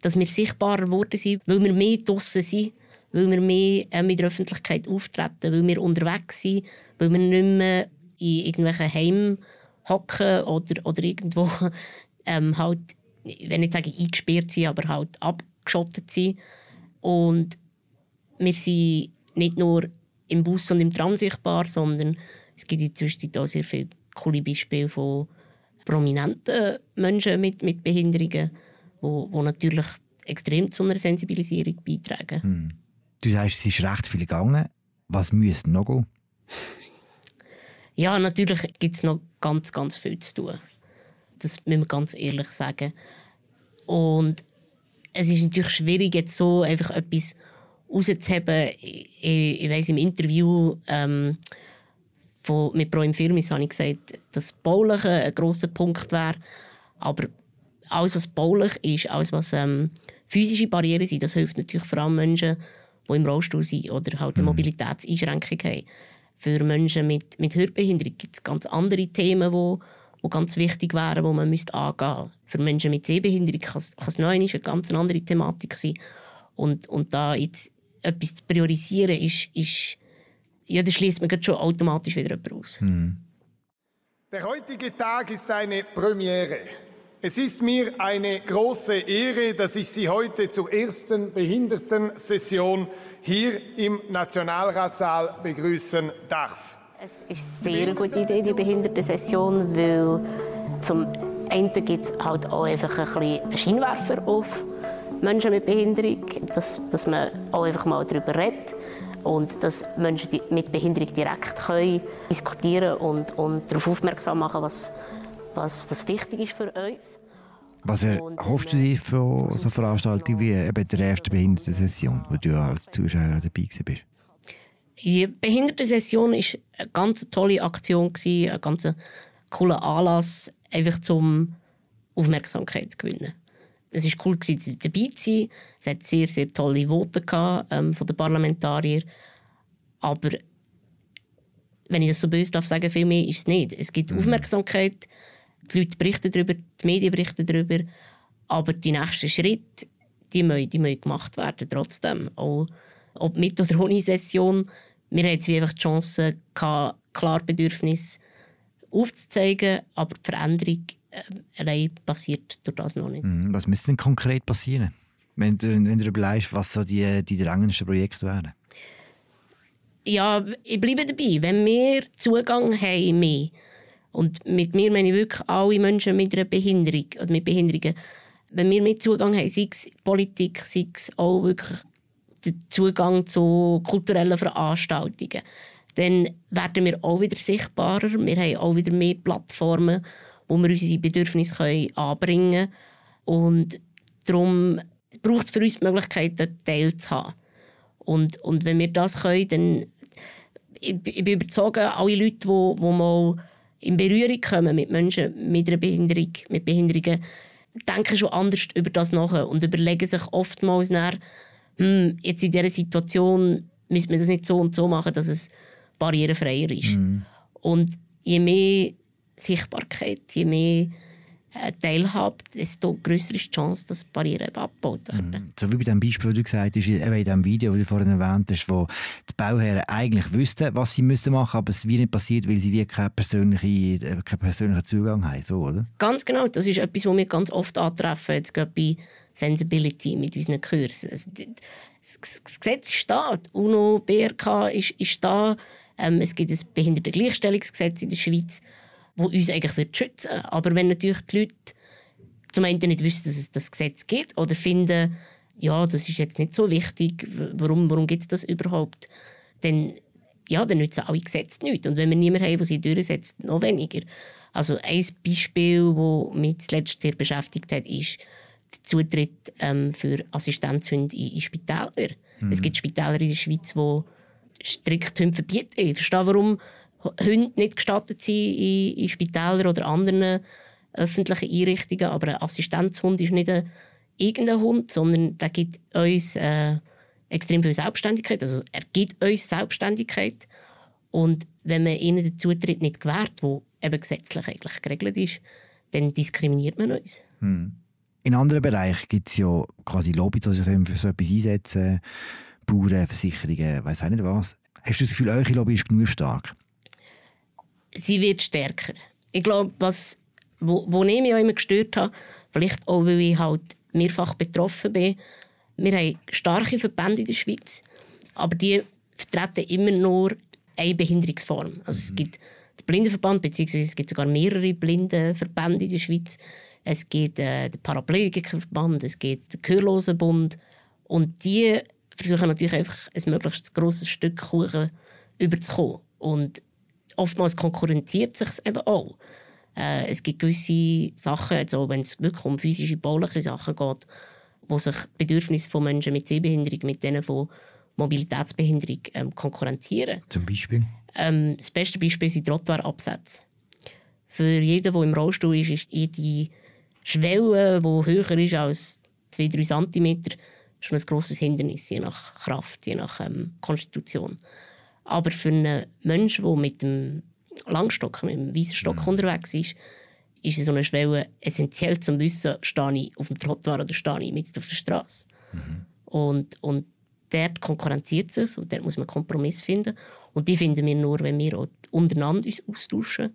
dass wir sichtbarer geworden sind, weil wir mehr draussen sind, weil wir mehr mit der Öffentlichkeit auftreten, weil wir unterwegs sind, weil wir nicht mehr in irgendwelchen Heimen hocken oder, oder irgendwo (laughs) ähm, halt, wenn ich sage eingesperrt sind, aber halt abgeschottet sind. Und wir sind nicht nur im Bus und im Tram sichtbar, sondern es gibt inzwischen auch sehr viele coole Beispiele von prominenten Menschen mit, mit Behinderungen, wo, wo natürlich extrem zu einer Sensibilisierung beitragen. Hm. Du sagst, es ist recht viel gegangen. Was müsste noch gehen? Ja, natürlich gibt es noch ganz, ganz viel zu tun. Das müssen wir ganz ehrlich sagen. Und es ist natürlich schwierig, jetzt so einfach etwas rauszuheben. Ich, ich, weiss, im Interview ähm, von, mit Pro im Firmis habe ich gesagt, dass Bauliche ein grosser Punkt wäre. Aber alles, was baulich ist, alles, was ähm, physische Barrieren sind, das hilft natürlich vor allem Menschen, die im Rollstuhl sind oder halt eine mhm. Mobilitätseinschränkung haben. Für Menschen mit, mit Hörbehinderung gibt es ganz andere Themen, die die ganz wichtig wären, die man müsste angehen müsste. Für Menschen mit Sehbehinderung kann es noch eine ganz andere Thematik sein. Und, und da jetzt etwas zu priorisieren, ist, ist ja, da schließt man schon automatisch wieder jemand aus. Hm. Der heutige Tag ist eine Premiere. Es ist mir eine große Ehre, dass ich Sie heute zur ersten Behindertensession hier im Nationalratssaal begrüßen darf. Es ist eine sehr gute Idee, die Behindertensession, weil zum einen gibt es halt auch einfach ein bisschen einen Scheinwerfer auf Menschen mit Behinderung, dass, dass man auch einfach mal darüber redet und dass Menschen mit Behinderung direkt können diskutieren und, und darauf aufmerksam machen, was, was, was wichtig ist für uns. Was erhoffst du dir von so Veranstaltungen wie eben der ersten Behindertensession, wo du als Zuschauer dabei bist? Die Behindertensession war eine ganz tolle Aktion, ein ganz cooler Anlass, einfach zum Aufmerksamkeit zu gewinnen. Es war cool, dabei zu sein. Es hat sehr, sehr tolle Voten gehabt, ähm, von den Parlamentariern. Aber wenn ich das so böse darf sagen, viel mehr ist es nicht. Es gibt mhm. Aufmerksamkeit, die Leute berichten darüber, die Medien berichten darüber, aber die nächsten Schritte, die müssen, die müssen gemacht werden, trotzdem. Auch, ob mit oder ohne Session. Wir haben jetzt einfach die Chance, klar Bedürfnis aufzuzeigen, aber die Veränderung allein passiert durch das noch nicht. Mhm. Was müsste denn konkret passieren, wenn du, wenn du überlegst, was so die, die drängendsten Projekte wären? Ja, ich bleibe dabei. Wenn wir Zugang haben, mehr, und mit mir meine ich wirklich alle Menschen mit einer Behinderung oder mit Behinderungen, wenn wir mehr Zugang haben, sei es Politik, sei es auch wirklich der Zugang zu kulturellen Veranstaltungen, dann werden wir auch wieder sichtbarer. Wir haben auch wieder mehr Plattformen, wo wir unsere Bedürfnisse können anbringen können. Und darum braucht es für uns die Möglichkeit, einen Teil zu haben. Und, und wenn wir das können, dann ich, ich bin überzeugt, alle Leute, die, die mal in Berührung kommen mit Menschen mit einer Behinderung, mit Behinderungen, denken schon anders über das nach und überlegen sich oftmals nach, hm, jetzt in dieser Situation müssen wir das nicht so und so machen, dass es barrierefreier ist. Mm. Und je mehr Sichtbarkeit, je mehr äh, Teilhabe, desto größer ist die Chance, dass Barrieren abgebaut werden. Mhm. So wie bei dem Beispiel, das du gesagt hast, eben in dem Video, das du vorhin erwähnt hast, wo die Bauherren eigentlich wüssten, was sie müssen machen, aber es wie nicht passiert, weil sie wie keinen persönlichen, äh, keinen persönlichen Zugang haben, so, oder? Ganz genau, das ist etwas, was wir ganz oft antreffen, jetzt gerade bei Sensibility mit unseren Kursen. Das Gesetz ist da, die UNO, BRK ist, ist da, ähm, es gibt ein Behindertengleichstellungsgesetz in der Schweiz, wo uns eigentlich wird schützen wird. Aber wenn natürlich die Leute zum einen nicht wissen, dass es das Gesetz gibt oder finden, ja, das ist jetzt nicht so wichtig, warum, warum gibt es das überhaupt, dann, ja, dann nützen alle Gesetze nichts. Und wenn wir niemanden haben, der sie durchsetzt, noch weniger. Also ein Beispiel, das mich zuletzt sehr beschäftigt hat, ist der Zutritt ähm, für Assistenzhunde in, in Spitäler. Mhm. Es gibt Spitäler in der Schweiz, die strikt Hunde verbieten. Ich verstehe, warum Hunde nicht gestattet sind in, in Spitälern oder anderen öffentlichen Einrichtungen. Aber ein Assistenzhund ist nicht ein, irgendein Hund, sondern der gibt uns äh, extrem viel Selbstständigkeit. Also er gibt uns Selbstständigkeit. Und wenn man ihnen den Zutritt nicht gewährt, wo eben gesetzlich eigentlich geregelt ist, dann diskriminiert man uns. Hm. In anderen Bereichen gibt es ja quasi Lobbys, die sich für so etwas einsetzen. Bauern, Versicherungen, weiß auch nicht was. Hast du das Gefühl, eure Lobby ist genug stark? Sie wird stärker. Ich glaube, was, wo, wo ich mich auch immer gestört habe, vielleicht auch, weil ich halt mehrfach betroffen bin, wir haben starke Verbände in der Schweiz, aber die vertreten immer nur eine Behinderungsform. Also es gibt den Blindenverband, beziehungsweise es gibt sogar mehrere Blindenverbände in der Schweiz. Es gibt äh, den Paraplegikerverband, es gibt den Gehörlosenbund und die versuchen natürlich einfach ein möglichst grosses Stück Kuchen überzukommen. Und oftmals konkurrenziert sich eben auch. Äh, es gibt gewisse Sachen, also wenn es wirklich um physische, bauliche Sachen geht, wo sich Bedürfnisse von Menschen mit Sehbehinderung mit denen von Mobilitätsbehinderung ähm, konkurrenzieren. Zum Beispiel? Ähm, das beste Beispiel sind Trottoirabsätze. Für jeden, der im Rollstuhl ist, ist die Schwelle, die höher ist als 2-3 cm, schon ein grosses Hindernis, je nach Kraft, je nach ähm, Konstitution. Aber für einen Menschen, der mit dem Langstock, mit dem weißen Stock mhm. unterwegs ist, ist so eine Schwelle essentiell zum Wissen, stehe ich auf dem Trottoir oder stehe ich mitten auf der Straße. Mhm. Und, und dort konkurrenziert es und dort muss man Kompromiss finden. Und die finden wir nur, wenn wir untereinander uns austauschen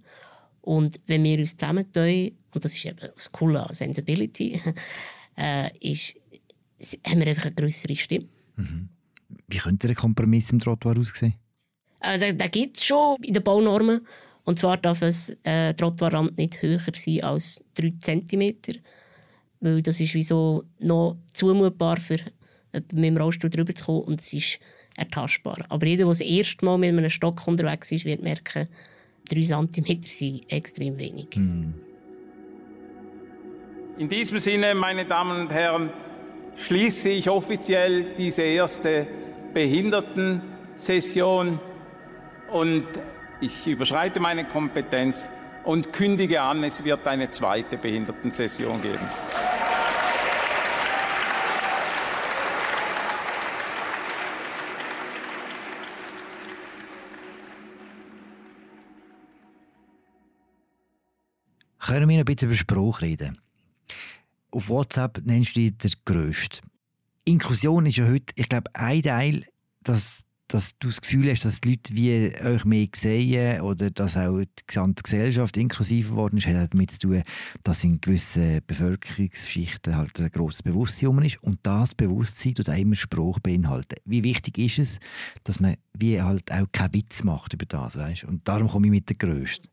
und wenn wir uns zusammentun, und das ist eben das Coole an Sensibility, (laughs) äh, ist, haben wir einfach eine größere Stimme. Mhm. Wie könnte der Kompromiss im Trottoir aussehen? Äh, den den gibt es schon in den Baunormen. Und zwar darf ein äh, Trottoirrand nicht höher sein als 3 cm. Weil das ist wie so noch zumutbar für mit dem Rollstuhl drüber zu kommen und es ist ertastbar. Aber jeder, der das erste Mal mit einem Stock unterwegs ist, wird merken, 3 cm sind extrem wenig. Hm. In diesem Sinne, meine Damen und Herren, schließe ich offiziell diese erste Behindertensession und ich überschreite meine Kompetenz und kündige an, es wird eine zweite Behindertensession geben. Können wir ein bisschen über Spruch reden? Auf WhatsApp nennst du dich der Größte. Inklusion ist ja heute, ich glaube, ein Teil, dass, dass du das Gefühl hast, dass die Leute wie euch mehr sehen oder dass auch die gesamte Gesellschaft inklusiv geworden ist, hat damit zu tun, dass in gewissen Bevölkerungsschichten halt ein grosses Bewusstsein ist und das Bewusstsein tut auch immer Spruch beinhalten. Wie wichtig ist es, dass man wie halt auch keinen Witz macht über das, weißt? Und darum komme ich mit der Größten.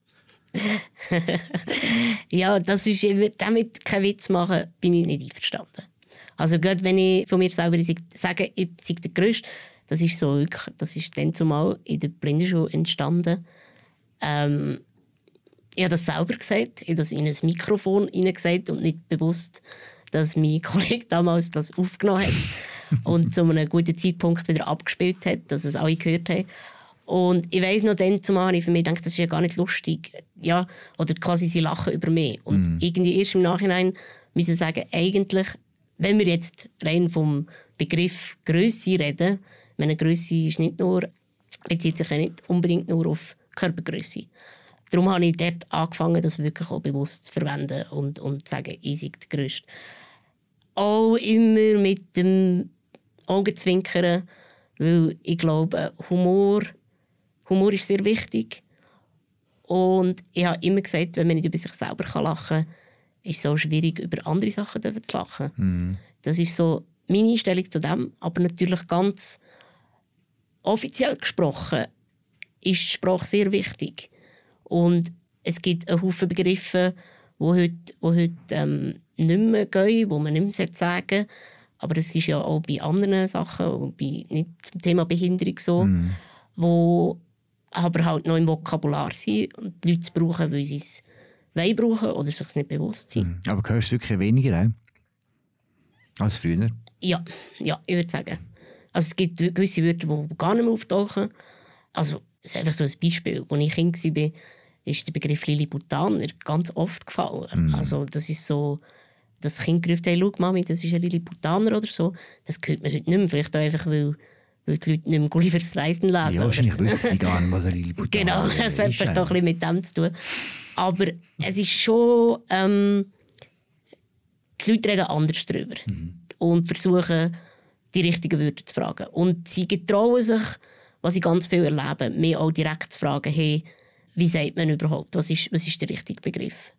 (laughs) ja, das ist damit keinen Witz machen, bin ich nicht einverstanden. Also gerade wenn ich von mir selber sage, ich sei der Größte, das ist so das ist dann zumal in der Blindenschule entstanden. Ähm, ich habe das selber gesagt, ich habe das in ein Mikrofon gesagt und nicht bewusst, dass mein (laughs) Kollege damals das aufgenommen hat und zu einem guten Zeitpunkt wieder abgespielt hat, dass es alle gehört haben. Und ich weiß noch dann zumal, ich für mich denke, das ist ja gar nicht lustig. Ja, oder quasi sie lachen über mich. Und mm. irgendwie erst im Nachhinein müssen sagen, eigentlich, wenn wir jetzt rein vom Begriff Größe reden, meine Größe ist nicht nur, bezieht sich ja nicht unbedingt nur auf Körpergröße. Darum habe ich dort angefangen, das wirklich auch bewusst zu verwenden und, und zu sagen, ich sei der Größte. Auch immer mit dem Augenzwinkern, weil ich glaube, Humor Humor ist sehr wichtig. Und ich habe immer gesagt, wenn man nicht über sich selber lachen kann, ist es so schwierig, über andere Sachen zu lachen. Mhm. Das ist so meine Einstellung zu dem. Aber natürlich ganz offiziell gesprochen ist die Sprache sehr wichtig. Und es gibt einen Haufen Begriffe, die heute, die heute ähm, nicht mehr gehen, die man nicht mehr sagen. Aber es ist ja auch bei anderen Sachen, bei, nicht zum Thema Behinderung so, mm. wo aber halt noch im Vokabular sind und die Leute brauchen, weil sie es wollen brauchen oder sich nicht bewusst sind. Mhm. Aber hörst du wirklich weniger auch? als früher? Ja, ja, ich würde sagen. Also es gibt gewisse Wörter, die gar nicht mehr auftauchen. Also, es ist einfach so ein Beispiel. Als ich Kind war, ist der Begriff Lilliputaner ganz oft gefallen. Mm. Also, das ist so, das Kind gerufen hat, schau Mami, das ist ein Lilliputaner oder so. Das hört man heute nicht mehr. Vielleicht auch einfach, weil weil die Leute nicht mehr Gullivers Reisen lesen. Ja, wahrscheinlich wissen sie gar nicht, was ein Lilliput Genau, es hat vielleicht doch ein bisschen mit dem zu tun. Aber es ist schon... Ähm, die Leute reden anders darüber und versuchen, die richtigen Wörter zu fragen. Und sie getrauen sich, was ich ganz viel erlebe, mir auch direkt zu fragen, hey, wie sagt man überhaupt, was ist, was ist der richtige Begriff?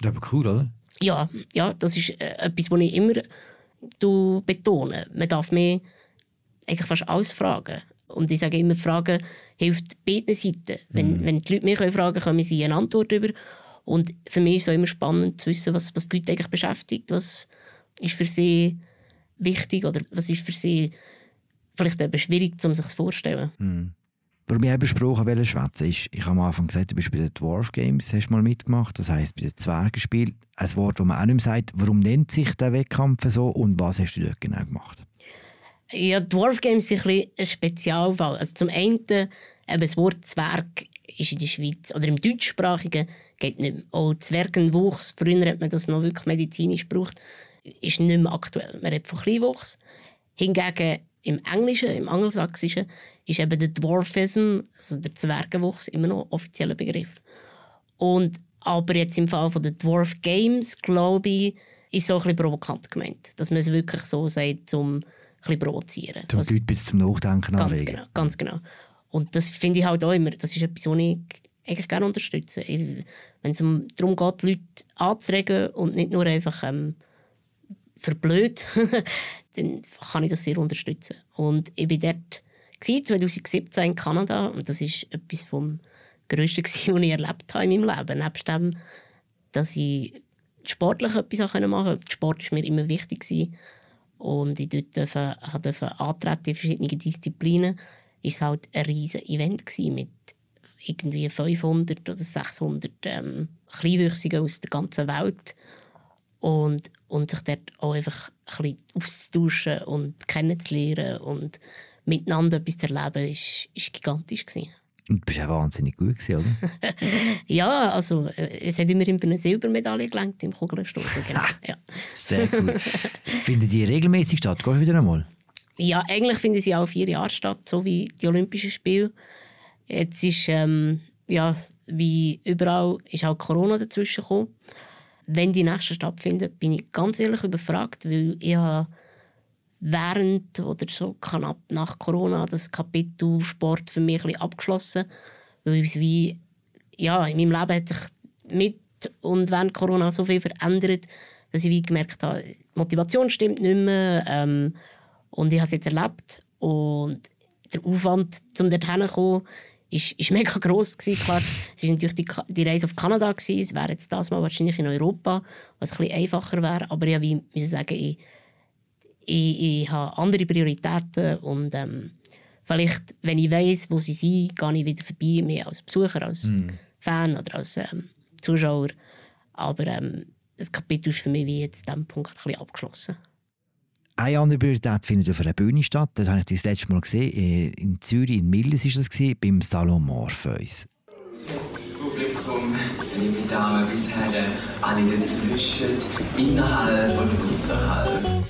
Das ist aber cool, oder? Ja, ja das ist äh, etwas, was ich immer betone. Man darf mir eigentlich fast alles fragen. Und ich sage immer, Fragen hilft beiden Seiten. Wenn, wenn die Leute mich fragen können, kommen sie eine Antwort über. Und für mich ist es auch immer spannend zu wissen, was, was die Leute eigentlich beschäftigt. Was ist für sie wichtig oder was ist für sie vielleicht eben schwierig, um sich das vorzustellen. Warum ich eben besprochen wollte, schwätzen, ist, ich habe am Anfang gesagt, du bist bei den Dwarf Games, hast mal mitgemacht, das heisst bei den Zwergenspielen. Ein Wort, das man auch nicht mehr sagt. Warum nennt sich der Wettkampf so und was hast du dort genau gemacht? Ja, Dwarf Games sind ein, ein Spezialfall. Also zum einen, eben das Wort Zwerg ist in der Schweiz, oder im Deutschsprachigen, geht nicht mehr. Auch Zwergenwuchs, früher hat man das noch wirklich medizinisch gebraucht, ist nicht mehr aktuell. Man redet von Kleinwuchs. Hingegen im Englischen, im Angelsächsischen, ist eben der Dwarfism, also der Zwergenwuchs, immer noch offizieller Begriff. Und aber jetzt im Fall von den Dwarf Games, glaube ich, ist so ein bisschen provokant gemeint. Dass man es wirklich so sagt, um ein bisschen provozieren. Zum Leute bis zum Nachdenken Ganz anregen. genau, ganz genau. Und das finde ich halt auch immer, das ist etwas, was ich eigentlich gerne unterstütze. Wenn es um, darum geht, Leute anzuregen und nicht nur einfach ähm, verblöd, (laughs) dann kann ich das sehr unterstützen. Und ich war dort gewesen, 2017 in Kanada und das ist etwas vom Größten, (laughs) was ich erlebt habe in meinem Leben. Nebst dem, dass ich sportlich etwas machen konnte. Sport war mir immer wichtig. Und ich durfte, durfte antreten in verschiedene Disziplinen. Es war halt ein riesiges Event mit irgendwie 500 oder 600 ähm, Kleinwüchsigen aus der ganzen Welt. Und, und sich dort auch einfach ein bisschen auszutauschen und kennenzulernen und miteinander etwas zu erleben, ist, ist gigantisch gewesen. Und du bist auch wahnsinnig gut gewesen, oder? (laughs) Ja, also äh, es hat immerhin für eine Silbermedaille gelangt im Kugelstoßen. Genau. (laughs) ja. Sehr cool. Finden die regelmäßig statt? Gehst du wieder einmal? Ja, eigentlich finden sie auch vier Jahre statt, so wie die Olympischen Spiele. Jetzt ist, ähm, ja, wie überall, ist auch Corona dazwischen gekommen. Wenn die nächsten stattfinden, bin ich ganz ehrlich überfragt, weil ich während oder so knapp nach Corona das Kapitel Sport für mich ein abgeschlossen, weil es wie, ja, in meinem Leben hat sich mit und während Corona so viel verändert, dass ich wie gemerkt habe, die Motivation stimmt nicht mehr ähm, und ich habe es jetzt erlebt und der Aufwand, um dorthin zu kommen, ist, ist mega gross gewesen. Klar, es war natürlich die, die Reise auf Kanada gewesen. Es wäre jetzt das mal wahrscheinlich in Europa, was ein bisschen einfacher wäre. Aber ich wie müssen sagen, ich, ich, ich habe andere Prioritäten und ähm, vielleicht, wenn ich weiß, wo sie sind, gehe ich wieder vorbei, mehr als Besucher, als Fan oder als ähm, Zuschauer. Aber ähm, das Kapitel ist für mich wie jetzt an diesem Punkt ein bisschen abgeschlossen. Eine andere Priorität findet auf einer Bühne statt. Das habe ich das letzte Mal gesehen. äh, In Zürich, in Mildes war das, gewesen, beim Salon Morpheus. Publikum, liebe Damen bis Herren, alle dazwischen, innerhalb und außerhalb.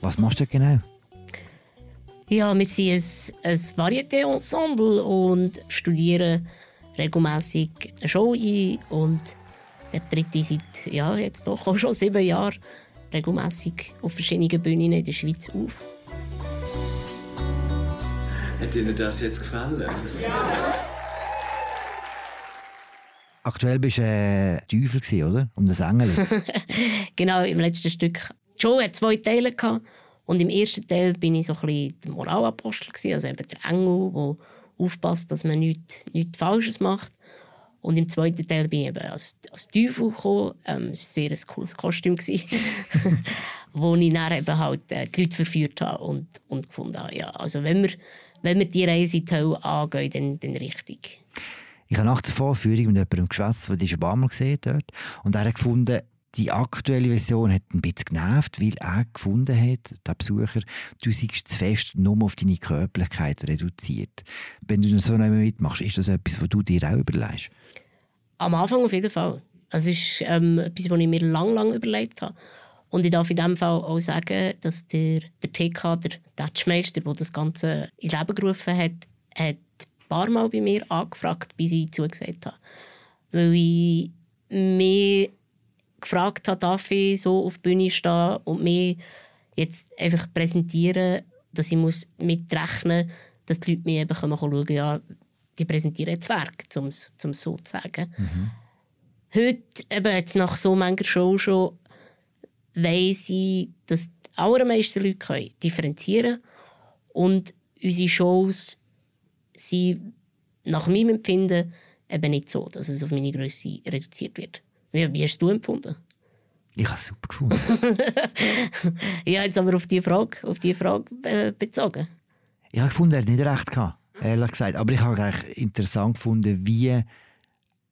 Was machst du genau? Ja, wir sind ein, ein Varieté-Ensemble und studieren regelmäßig eine Show ein. Und der tritt seit ja, jetzt doch auch schon sieben Jahren regelmäßig auf verschiedenen Bühnen in der Schweiz auf. Hat Ihnen das jetzt gefallen? Aktuell bist du äh, Teufel, gewesen, oder? Um das Engel. (laughs) Genau, im letzten Stück. Die Show hat zwei Teile gehabt. Und im ersten Teil bin ich so ein bisschen der Moralapostel, gewesen, also eben der Engel, der aufpasst, dass man nichts, nichts Falsches macht. Und im zweiten Teil bin ich eben als, als Teufel gekommen. Ähm, es war ein sehr cooles Kostüm, (laughs) wo ich dann eben halt äh, die Leute verführt habe und, und gefunden habe, ja, also wenn wir, wenn wir die Reise in die Hölle angehen, dann, dann richtig. Ich habe nach der Vorführung mit jemandem geschwätzt, der dich ein paar Mal gesehen dort. Und er hat gefunden, die aktuelle Version hat ein bisschen genervt, weil er gefunden hat, der Besucher, du seist zu fest nur auf deine Körperlichkeit reduziert. Wenn du so nicht mehr mitmachst, ist das etwas, was du dir auch überlegst? Am Anfang auf jeden Fall. Es ist ähm, etwas, was ich mir lang, lang überlegt habe. Und ich darf in diesem Fall auch sagen, dass der, der TK, der Tatschmeister, der das Ganze ins Leben gerufen hat, hat ein paar Mal bei mir angefragt, bis ich zugesagt habe. Weil ich mir gefragt habe, darf ich so auf der Bühne stehen und mich jetzt einfach präsentieren, dass ich muss mitrechnen muss, dass die Leute mir eben schauen können, ja, die präsentieren jetzt Werk, um es so zu sagen. Mhm. Heute, eben jetzt nach so mancher Show schon, weiss ich, dass die allermeisten Leute können differenzieren und unsere Shows sind nach meinem Empfinden eben nicht so, dass es auf meine Größe reduziert wird. Wie, wie hast du empfunden? Ich habe es super gefunden. (laughs) ja, jetzt aber auf die Frage, auf die Frage äh, bezogen. Ich habe gefunden, er hat nicht recht gehabt, ehrlich gesagt. Aber ich habe eigentlich interessant gefunden, wie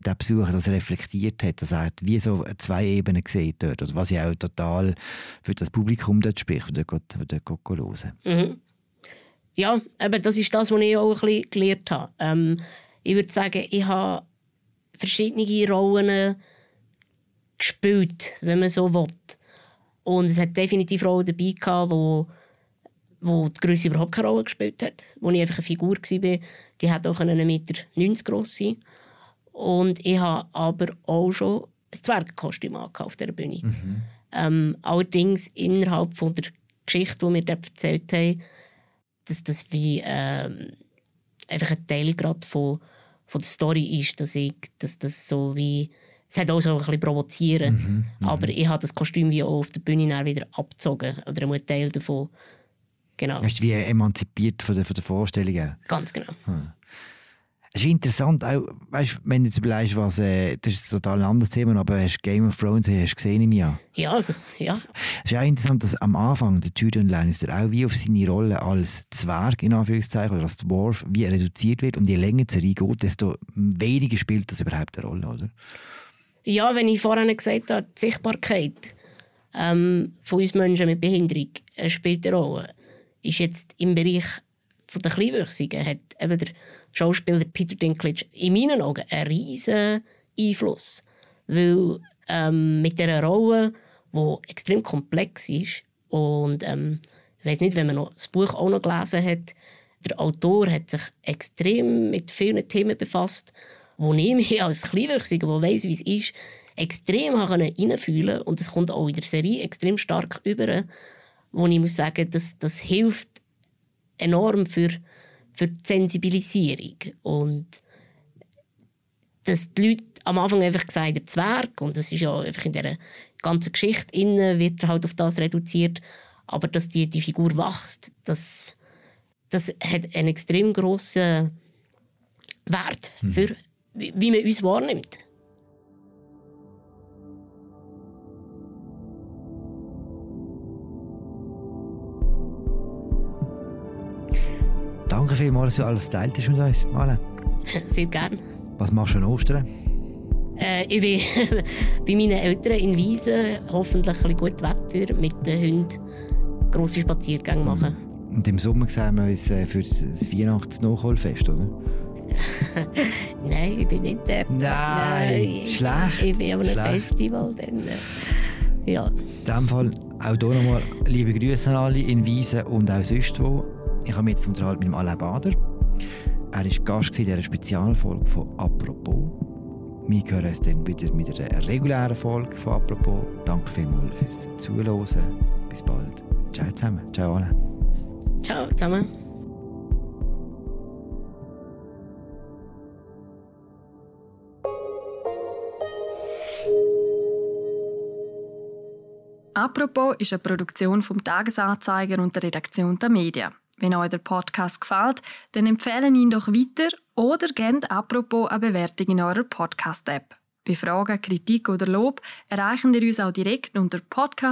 der Besucher das reflektiert hat, dass er wie so zwei Ebenen gesehen dort, oder was ich auch total für das Publikum dort spricht, das dort, dort hören. Mhm. Ja, aber das ist das, was ich auch ein bisschen gelernt habe. Ähm, ich würde sagen, ich habe verschiedene Rollen gespielt, wenn man so will. Und es hat definitiv Rollen dabei gehabt, wo, wo die Größe überhaupt keine Rolle gespielt hat. Wo ich einfach eine Figur war, die hat auch einen Meter 90 groß sein. Und ich habe aber auch schon ein Zwergkostüm auf dieser Bühne. Mhm. Ähm, allerdings innerhalb von der Geschichte, die wir dort erzählt haben, dass das wie ähm, einfach ein Teil gerade von, von der Story ist, dass ich dass das so wie es hat auch so ein bisschen provozieren, mhm, mhm. aber ich habe das Kostüm wie auch auf der Bühne wieder abgezogen oder ein Teil davon. Genau. Hast du wie emanzipiert von der, von der Vorstellung? Ganz genau. Hm. Es ist interessant, auch, weißt, wenn du jetzt überlegst, was, äh, das ist ein total anderes Thema, aber hast Game of Thrones hast gesehen im Jahr? Ja, ja. Es ist auch interessant, dass am Anfang der Tyrion Lannister auch wie auf seine Rolle als Zwerg, in Anführungszeichen, oder als Dwarf, wie reduziert wird und je länger die Serie geht, desto weniger spielt das überhaupt eine Rolle, oder? Ja, wenn ich vorhin gesagt habe, die Sichtbarkeit ähm, von uns Menschen mit Behinderung spielt eine Rolle, ist jetzt im Bereich von der Kleinwüchsigen hat eben der Schauspieler Peter Dinklage in meinen Augen einen riesen Einfluss. Weil ähm, mit dieser Rolle, die extrem komplex ist und ähm, ich weiß nicht, wenn man noch das Buch auch noch gelesen hat, der Autor hat sich extrem mit vielen Themen befasst, wo ich mich (laughs) als Kleinwüchsiger, der weiss, wie es ist, extrem reinfühlen. Und das kommt auch in der Serie extrem stark über, wo ich muss sagen, das, das hilft enorm für für die Sensibilisierung. Und dass die Leute am Anfang einfach gesagt haben, Zwerg, und das ist ja einfach in dieser ganzen Geschichte innen, wird er halt auf das reduziert, aber dass die, die Figur wächst, das, das hat einen extrem grossen Wert mhm. Wie man uns wahrnimmt. Danke vielmals, dass du alles geteilt hast mit uns, Male. (laughs) Sehr gerne. Was machst du an Ostern? Äh, ich bin (laughs) bei meinen Eltern in Wiesen, hoffentlich ein gut Wetter, mit den Hunden grosse Spaziergänge machen. Und im Sommer sehen wir uns äh, für das Weihnachts-Nachholfest, oder? (laughs) Nein, ich bin nicht der. Nein, Nein, schlecht. Ich bin an einem Festival. Dann, äh, ja. In diesem Fall auch hier nochmal liebe Grüße an alle in Wiesen und auch sonst wo. Ich habe mich jetzt unterhalten mit dem Alain Bader. Er war Gast in dieser Spezialfolge von «Apropos». Wir hören uns dann wieder mit einer regulären Folge von «Apropos». Danke vielmals fürs Zuhören. Bis bald. Ciao zusammen. Ciao alle. Ciao zusammen. Apropos ist eine Produktion vom Tagesanzeiger und der Redaktion der Medien. Wenn euch der Podcast gefällt, dann empfehlen ihn doch weiter oder gebt apropos eine Bewertung in eurer Podcast-App. Bei Fragen, Kritik oder Lob erreichen ihr uns auch direkt unter podcast